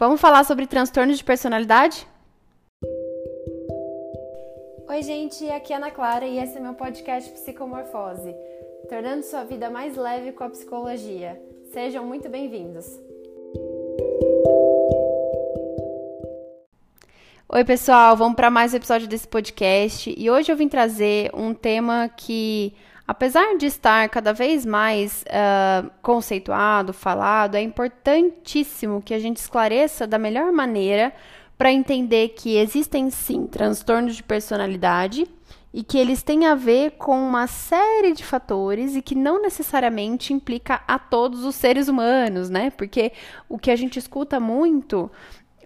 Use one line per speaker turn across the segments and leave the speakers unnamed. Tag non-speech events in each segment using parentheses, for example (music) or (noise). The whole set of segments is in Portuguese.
Vamos falar sobre transtornos de personalidade? Oi, gente, aqui é Ana Clara e esse é meu podcast Psicomorfose, tornando sua vida mais leve com a psicologia. Sejam muito bem-vindos. Oi, pessoal, vamos para mais um episódio desse podcast e hoje eu vim trazer um tema que, apesar de estar cada vez mais uh, conceituado, falado, é importantíssimo que a gente esclareça da melhor maneira para entender que existem sim transtornos de personalidade e que eles têm a ver com uma série de fatores e que não necessariamente implica a todos os seres humanos, né? Porque o que a gente escuta muito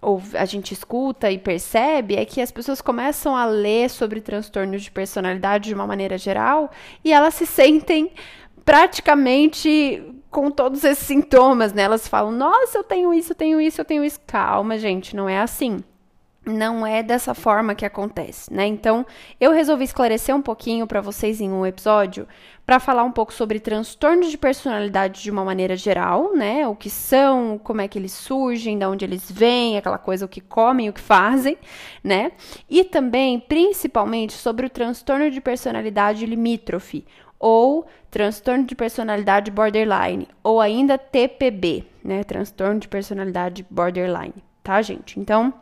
ou a gente escuta e percebe é que as pessoas começam a ler sobre transtornos de personalidade de uma maneira geral e elas se sentem praticamente com todos esses sintomas, né? Elas falam: "Nossa, eu tenho isso, eu tenho isso, eu tenho isso". Calma, gente, não é assim não é dessa forma que acontece, né? Então, eu resolvi esclarecer um pouquinho para vocês em um episódio para falar um pouco sobre transtornos de personalidade de uma maneira geral, né? O que são, como é que eles surgem, de onde eles vêm, aquela coisa, o que comem, o que fazem, né? E também, principalmente, sobre o transtorno de personalidade limítrofe ou transtorno de personalidade borderline, ou ainda TPB, né? Transtorno de personalidade borderline, tá, gente? Então,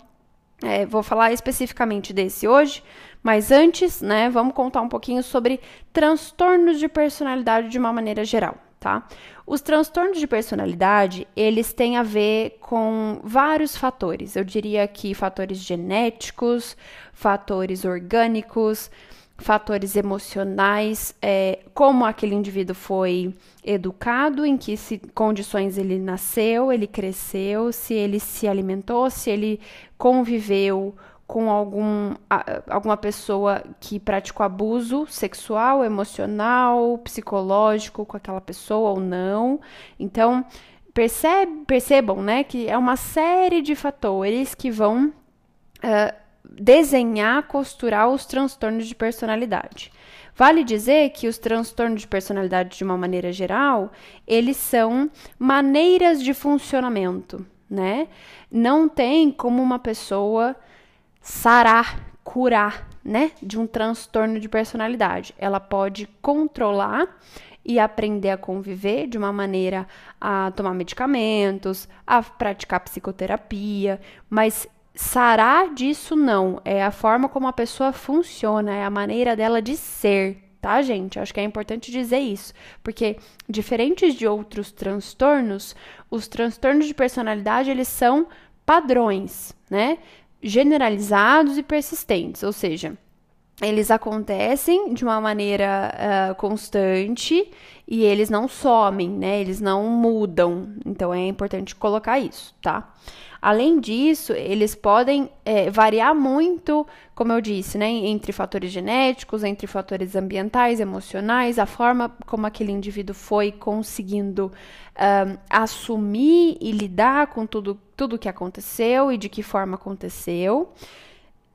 é, vou falar especificamente desse hoje, mas antes, né, vamos contar um pouquinho sobre transtornos de personalidade de uma maneira geral, tá? Os transtornos de personalidade, eles têm a ver com vários fatores. Eu diria que fatores genéticos, fatores orgânicos, fatores emocionais, é, como aquele indivíduo foi educado, em que se, condições ele nasceu, ele cresceu, se ele se alimentou, se ele conviveu com algum, alguma pessoa que praticou abuso sexual, emocional, psicológico com aquela pessoa ou não. Então, percebe, percebam né, que é uma série de fatores que vão uh, desenhar, costurar os transtornos de personalidade. Vale dizer que os transtornos de personalidade, de uma maneira geral, eles são maneiras de funcionamento, né? Não tem como uma pessoa sarar, curar, né, de um transtorno de personalidade. Ela pode controlar e aprender a conviver de uma maneira a tomar medicamentos, a praticar psicoterapia, mas sarar disso não, é a forma como a pessoa funciona, é a maneira dela de ser, tá, gente? Acho que é importante dizer isso, porque diferentes de outros transtornos, os transtornos de personalidade eles são padrões, né? Generalizados e persistentes, ou seja, eles acontecem de uma maneira uh, constante e eles não somem, né? Eles não mudam. Então é importante colocar isso, tá? Além disso, eles podem é, variar muito, como eu disse, né, entre fatores genéticos, entre fatores ambientais, emocionais, a forma como aquele indivíduo foi conseguindo um, assumir e lidar com tudo, tudo que aconteceu e de que forma aconteceu.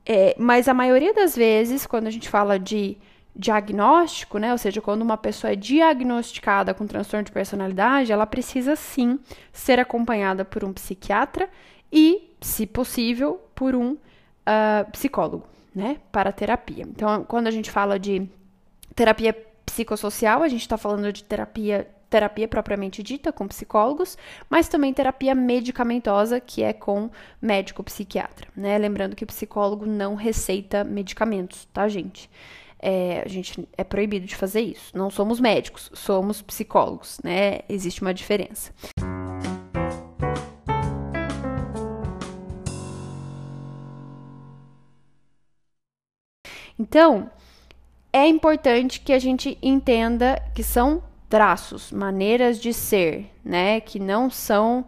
É, mas a maioria das vezes, quando a gente fala de diagnóstico, né? Ou seja, quando uma pessoa é diagnosticada com transtorno de personalidade, ela precisa sim ser acompanhada por um psiquiatra e, se possível, por um uh, psicólogo, né, para terapia. Então, quando a gente fala de terapia psicossocial, a gente está falando de terapia terapia propriamente dita com psicólogos, mas também terapia medicamentosa, que é com médico psiquiatra, né? Lembrando que o psicólogo não receita medicamentos, tá, gente? É, a gente é proibido de fazer isso. Não somos médicos, somos psicólogos, né? Existe uma diferença. Então, é importante que a gente entenda que são traços, maneiras de ser, né? Que não são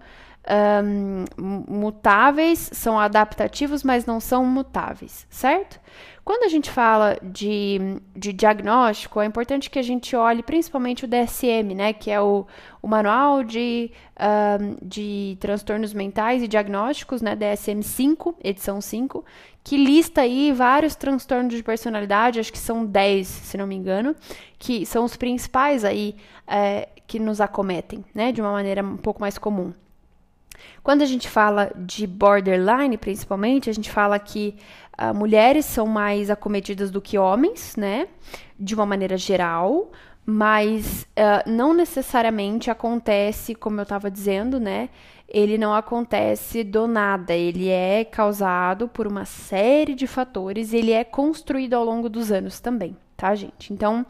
um, mutáveis, são adaptativos, mas não são mutáveis, certo? Quando a gente fala de, de diagnóstico, é importante que a gente olhe principalmente o DSM, né, que é o, o Manual de, um, de Transtornos Mentais e Diagnósticos, né, DSM-5, edição 5, que lista aí vários transtornos de personalidade, acho que são 10, se não me engano, que são os principais aí é, que nos acometem, né, de uma maneira um pouco mais comum. Quando a gente fala de borderline, principalmente, a gente fala que uh, mulheres são mais acometidas do que homens, né? De uma maneira geral, mas uh, não necessariamente acontece, como eu estava dizendo, né? Ele não acontece do nada, ele é causado por uma série de fatores ele é construído ao longo dos anos também, tá, gente? Então,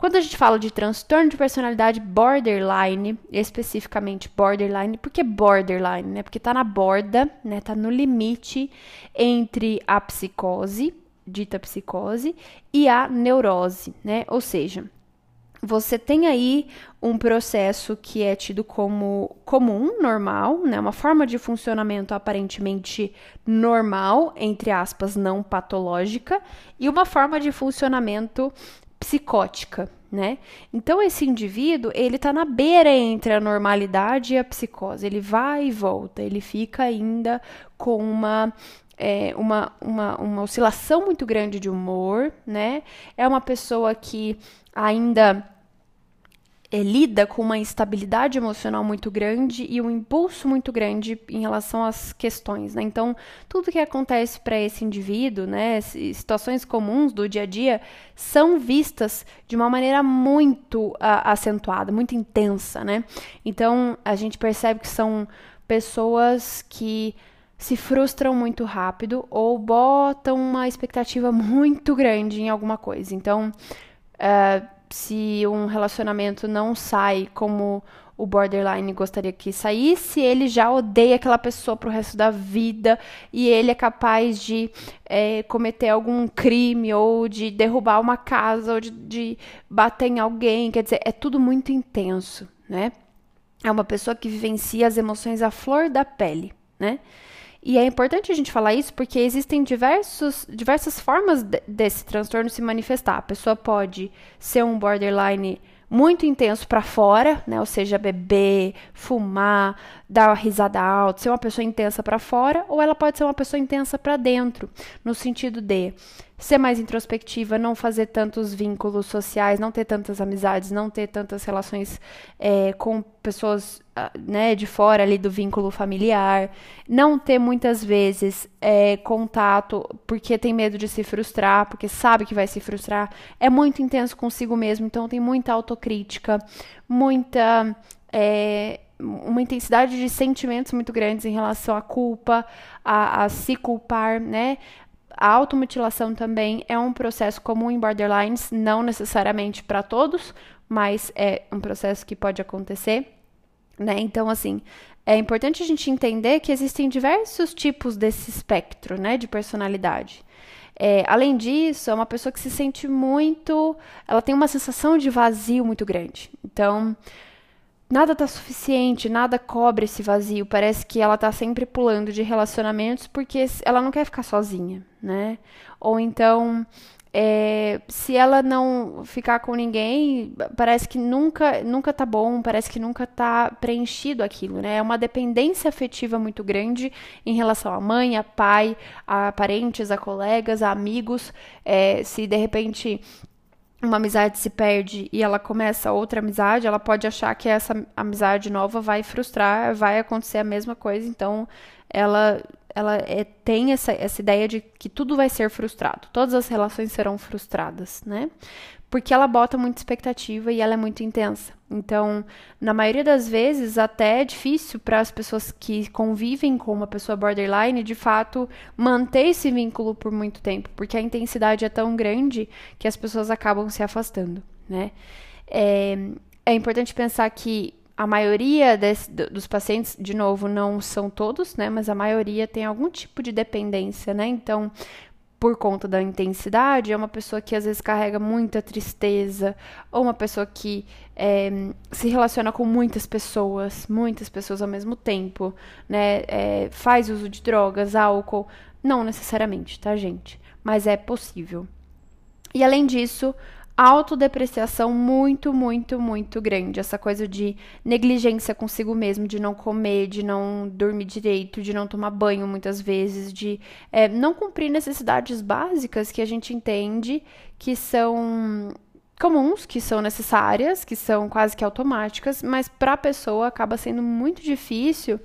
quando a gente fala de transtorno de personalidade borderline, especificamente borderline, por que borderline? Né? Porque tá na borda, né? Tá no limite entre a psicose, dita psicose, e a neurose, né? Ou seja, você tem aí um processo que é tido como comum, normal, né? Uma forma de funcionamento aparentemente normal, entre aspas, não patológica, e uma forma de funcionamento psicótica, né? Então esse indivíduo, ele tá na beira entre a normalidade e a psicose. Ele vai e volta, ele fica ainda com uma é, uma, uma, uma oscilação muito grande de humor, né? É uma pessoa que ainda é, lida com uma instabilidade emocional muito grande e um impulso muito grande em relação às questões, né? Então, tudo que acontece para esse indivíduo, né, situações comuns do dia a dia, são vistas de uma maneira muito uh, acentuada, muito intensa, né? Então, a gente percebe que são pessoas que se frustram muito rápido ou botam uma expectativa (laughs) muito grande em alguma coisa. Então, uh, se um relacionamento não sai como o borderline gostaria que saísse, ele já odeia aquela pessoa pro resto da vida e ele é capaz de é, cometer algum crime ou de derrubar uma casa ou de, de bater em alguém. Quer dizer, é tudo muito intenso, né? É uma pessoa que vivencia as emoções à flor da pele, né? E é importante a gente falar isso porque existem diversos, diversas formas de, desse transtorno se manifestar. A pessoa pode ser um borderline muito intenso para fora, né? Ou seja, beber, fumar, dar uma risada alta, ser uma pessoa intensa para fora, ou ela pode ser uma pessoa intensa para dentro, no sentido de ser mais introspectiva, não fazer tantos vínculos sociais, não ter tantas amizades, não ter tantas relações é, com pessoas ah, né, de fora ali do vínculo familiar, não ter muitas vezes é, contato porque tem medo de se frustrar, porque sabe que vai se frustrar, é muito intenso consigo mesmo, então tem muita autocrítica, muita. É, uma intensidade de sentimentos muito grandes em relação à culpa, a, a se culpar, né? A automutilação também é um processo comum em borderlines, não necessariamente para todos, mas é um processo que pode acontecer, né? Então, assim, é importante a gente entender que existem diversos tipos desse espectro, né, de personalidade. É, além disso, é uma pessoa que se sente muito. Ela tem uma sensação de vazio muito grande. Então, nada tá suficiente, nada cobre esse vazio. Parece que ela tá sempre pulando de relacionamentos porque ela não quer ficar sozinha, né? Ou então, é, se ela não ficar com ninguém, parece que nunca, nunca tá bom, parece que nunca tá preenchido aquilo, né? É uma dependência afetiva muito grande em relação à mãe, a pai, a parentes, a colegas, a amigos. É, se de repente uma amizade se perde e ela começa outra amizade, ela pode achar que essa amizade nova vai frustrar, vai acontecer a mesma coisa, então ela ela é, tem essa, essa ideia de que tudo vai ser frustrado, todas as relações serão frustradas, né? Porque ela bota muita expectativa e ela é muito intensa. Então, na maioria das vezes, até é difícil para as pessoas que convivem com uma pessoa borderline, de fato, manter esse vínculo por muito tempo, porque a intensidade é tão grande que as pessoas acabam se afastando, né? É, é importante pensar que a maioria desse, dos pacientes, de novo, não são todos, né? Mas a maioria tem algum tipo de dependência, né? Então, por conta da intensidade, é uma pessoa que às vezes carrega muita tristeza, ou uma pessoa que é, se relaciona com muitas pessoas, muitas pessoas ao mesmo tempo, né? É, faz uso de drogas, álcool. Não necessariamente, tá, gente? Mas é possível. E além disso, autodepreciação muito, muito, muito grande. Essa coisa de negligência consigo mesmo, de não comer, de não dormir direito, de não tomar banho muitas vezes, de é, não cumprir necessidades básicas que a gente entende que são comuns, que são necessárias, que são quase que automáticas, mas para a pessoa acaba sendo muito difícil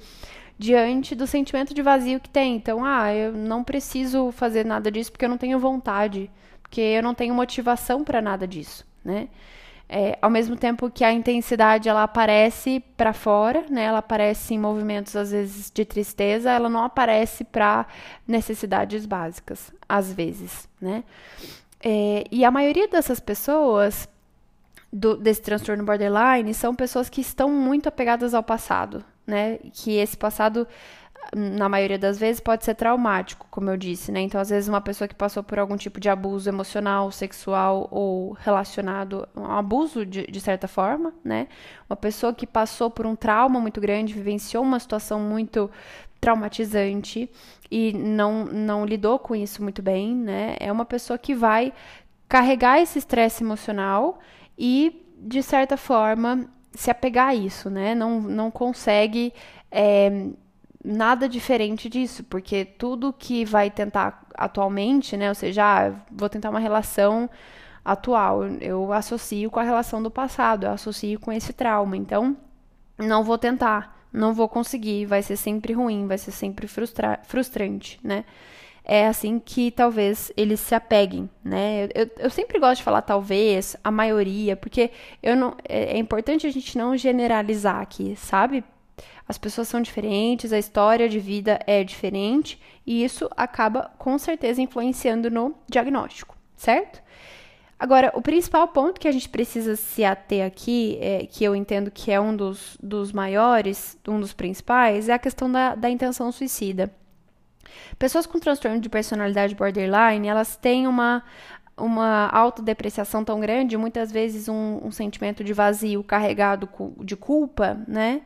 diante do sentimento de vazio que tem. Então, ah, eu não preciso fazer nada disso porque eu não tenho vontade, porque eu não tenho motivação para nada disso, né? É, ao mesmo tempo que a intensidade ela aparece para fora, né? Ela aparece em movimentos às vezes de tristeza, ela não aparece para necessidades básicas, às vezes, né? É, e a maioria dessas pessoas do, desse transtorno borderline são pessoas que estão muito apegadas ao passado, né? Que esse passado, na maioria das vezes, pode ser traumático, como eu disse, né? Então, às vezes, uma pessoa que passou por algum tipo de abuso emocional, sexual ou relacionado um abuso de, de certa forma, né? Uma pessoa que passou por um trauma muito grande, vivenciou uma situação muito traumatizante e não, não lidou com isso muito bem, né? É uma pessoa que vai carregar esse estresse emocional e, de certa forma, se apegar a isso, né? Não, não consegue é, nada diferente disso, porque tudo que vai tentar atualmente, né? Ou seja, ah, vou tentar uma relação atual, eu associo com a relação do passado, eu associo com esse trauma. Então, não vou tentar, não vou conseguir, vai ser sempre ruim, vai ser sempre frustra frustrante, né? é assim que talvez eles se apeguem, né? Eu, eu sempre gosto de falar talvez, a maioria, porque eu não, é, é importante a gente não generalizar aqui, sabe? As pessoas são diferentes, a história de vida é diferente e isso acaba com certeza influenciando no diagnóstico, certo? Agora, o principal ponto que a gente precisa se ater aqui, é, que eu entendo que é um dos, dos maiores, um dos principais, é a questão da, da intenção suicida. Pessoas com transtorno de personalidade borderline, elas têm uma uma autodepreciação tão grande, muitas vezes um, um sentimento de vazio carregado de culpa, né?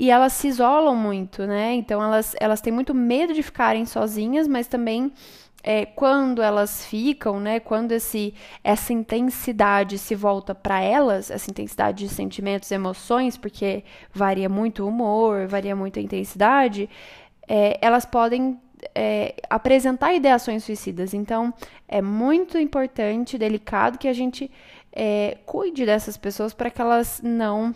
E elas se isolam muito, né? Então elas, elas têm muito medo de ficarem sozinhas, mas também é, quando elas ficam, né? Quando esse, essa intensidade se volta para elas, essa intensidade de sentimentos, emoções, porque varia muito o humor, varia muito a intensidade, é, elas podem é, apresentar ideações suicidas. Então, é muito importante, delicado, que a gente é, cuide dessas pessoas para que elas não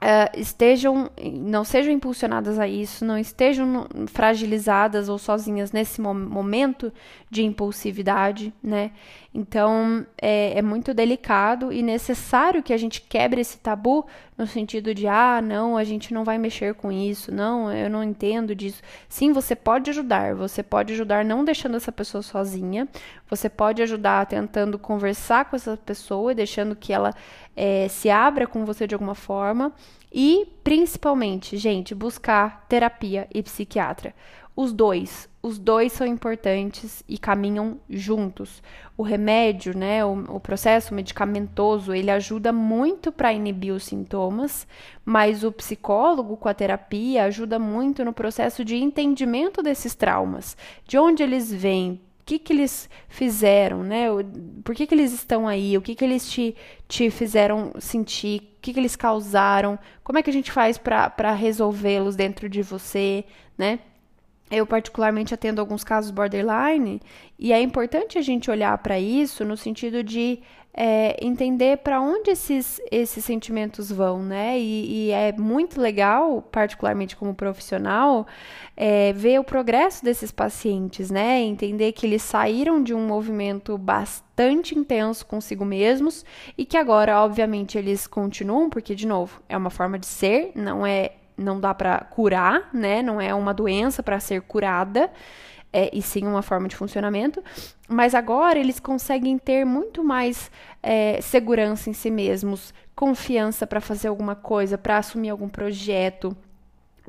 Uh, estejam, não sejam impulsionadas a isso, não estejam fragilizadas ou sozinhas nesse momento de impulsividade, né? Então é, é, muito delicado e necessário que a gente quebre esse tabu no sentido de ah, não, a gente não vai mexer com isso, não, eu não entendo disso. Sim, você pode ajudar, você pode ajudar não deixando essa pessoa sozinha, você pode ajudar tentando conversar com essa pessoa e deixando que ela é, se abra com você de alguma forma. E, principalmente, gente, buscar terapia e psiquiatra. Os dois, os dois são importantes e caminham juntos. O remédio, né, o, o processo medicamentoso, ele ajuda muito para inibir os sintomas, mas o psicólogo com a terapia ajuda muito no processo de entendimento desses traumas, de onde eles vêm, que, que eles fizeram, né? Por que, que eles estão aí? O que, que eles te, te fizeram sentir? O que, que eles causaram? Como é que a gente faz para resolvê-los dentro de você, né? eu particularmente atendo alguns casos borderline e é importante a gente olhar para isso no sentido de é, entender para onde esses, esses sentimentos vão, né? E, e, é muito legal, particularmente como profissional, é, ver o progresso desses pacientes, né? Entender que eles saíram de um movimento bastante intenso consigo mesmos e que agora, obviamente, eles continuam, porque, de novo, é uma forma de ser, não é não dá para curar, né? Não é uma doença para ser curada, é, e sim uma forma de funcionamento. Mas agora eles conseguem ter muito mais é, segurança em si mesmos, confiança para fazer alguma coisa, para assumir algum projeto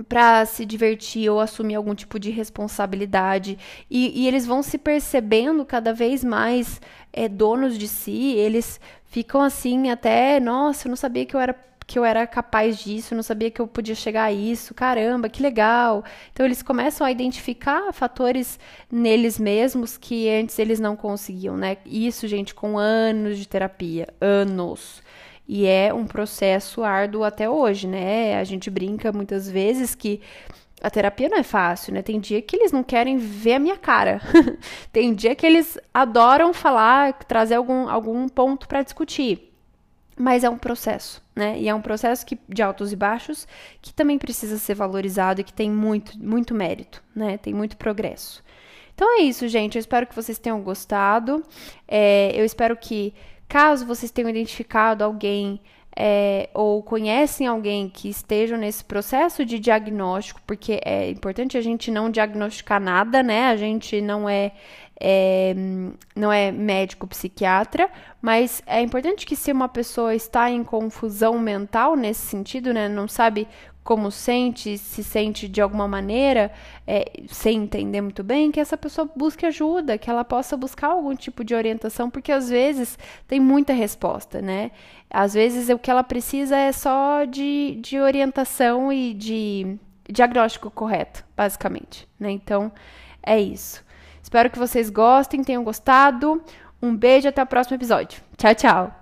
para se divertir ou assumir algum tipo de responsabilidade e, e eles vão se percebendo cada vez mais é, donos de si eles ficam assim até nossa eu não sabia que eu era que eu era capaz disso, não sabia que eu podia chegar a isso, caramba, que legal. Então eles começam a identificar fatores neles mesmos que antes eles não conseguiam, né? Isso, gente, com anos de terapia, anos. E é um processo árduo até hoje, né? A gente brinca muitas vezes que a terapia não é fácil, né? Tem dia que eles não querem ver a minha cara. (laughs) Tem dia que eles adoram falar, trazer algum, algum ponto para discutir. Mas é um processo, né? E é um processo que, de altos e baixos que também precisa ser valorizado e que tem muito, muito mérito, né? Tem muito progresso. Então é isso, gente. Eu espero que vocês tenham gostado. É, eu espero que, caso vocês tenham identificado alguém é, ou conhecem alguém que esteja nesse processo de diagnóstico, porque é importante a gente não diagnosticar nada, né? A gente não é é, não é médico psiquiatra, mas é importante que se uma pessoa está em confusão mental nesse sentido, né, não sabe como sente, se sente de alguma maneira, é, sem entender muito bem, que essa pessoa busque ajuda, que ela possa buscar algum tipo de orientação, porque às vezes tem muita resposta, né? Às vezes o que ela precisa é só de, de orientação e de diagnóstico correto, basicamente, né? Então, é isso. Espero que vocês gostem, tenham gostado. Um beijo até o próximo episódio. Tchau, tchau!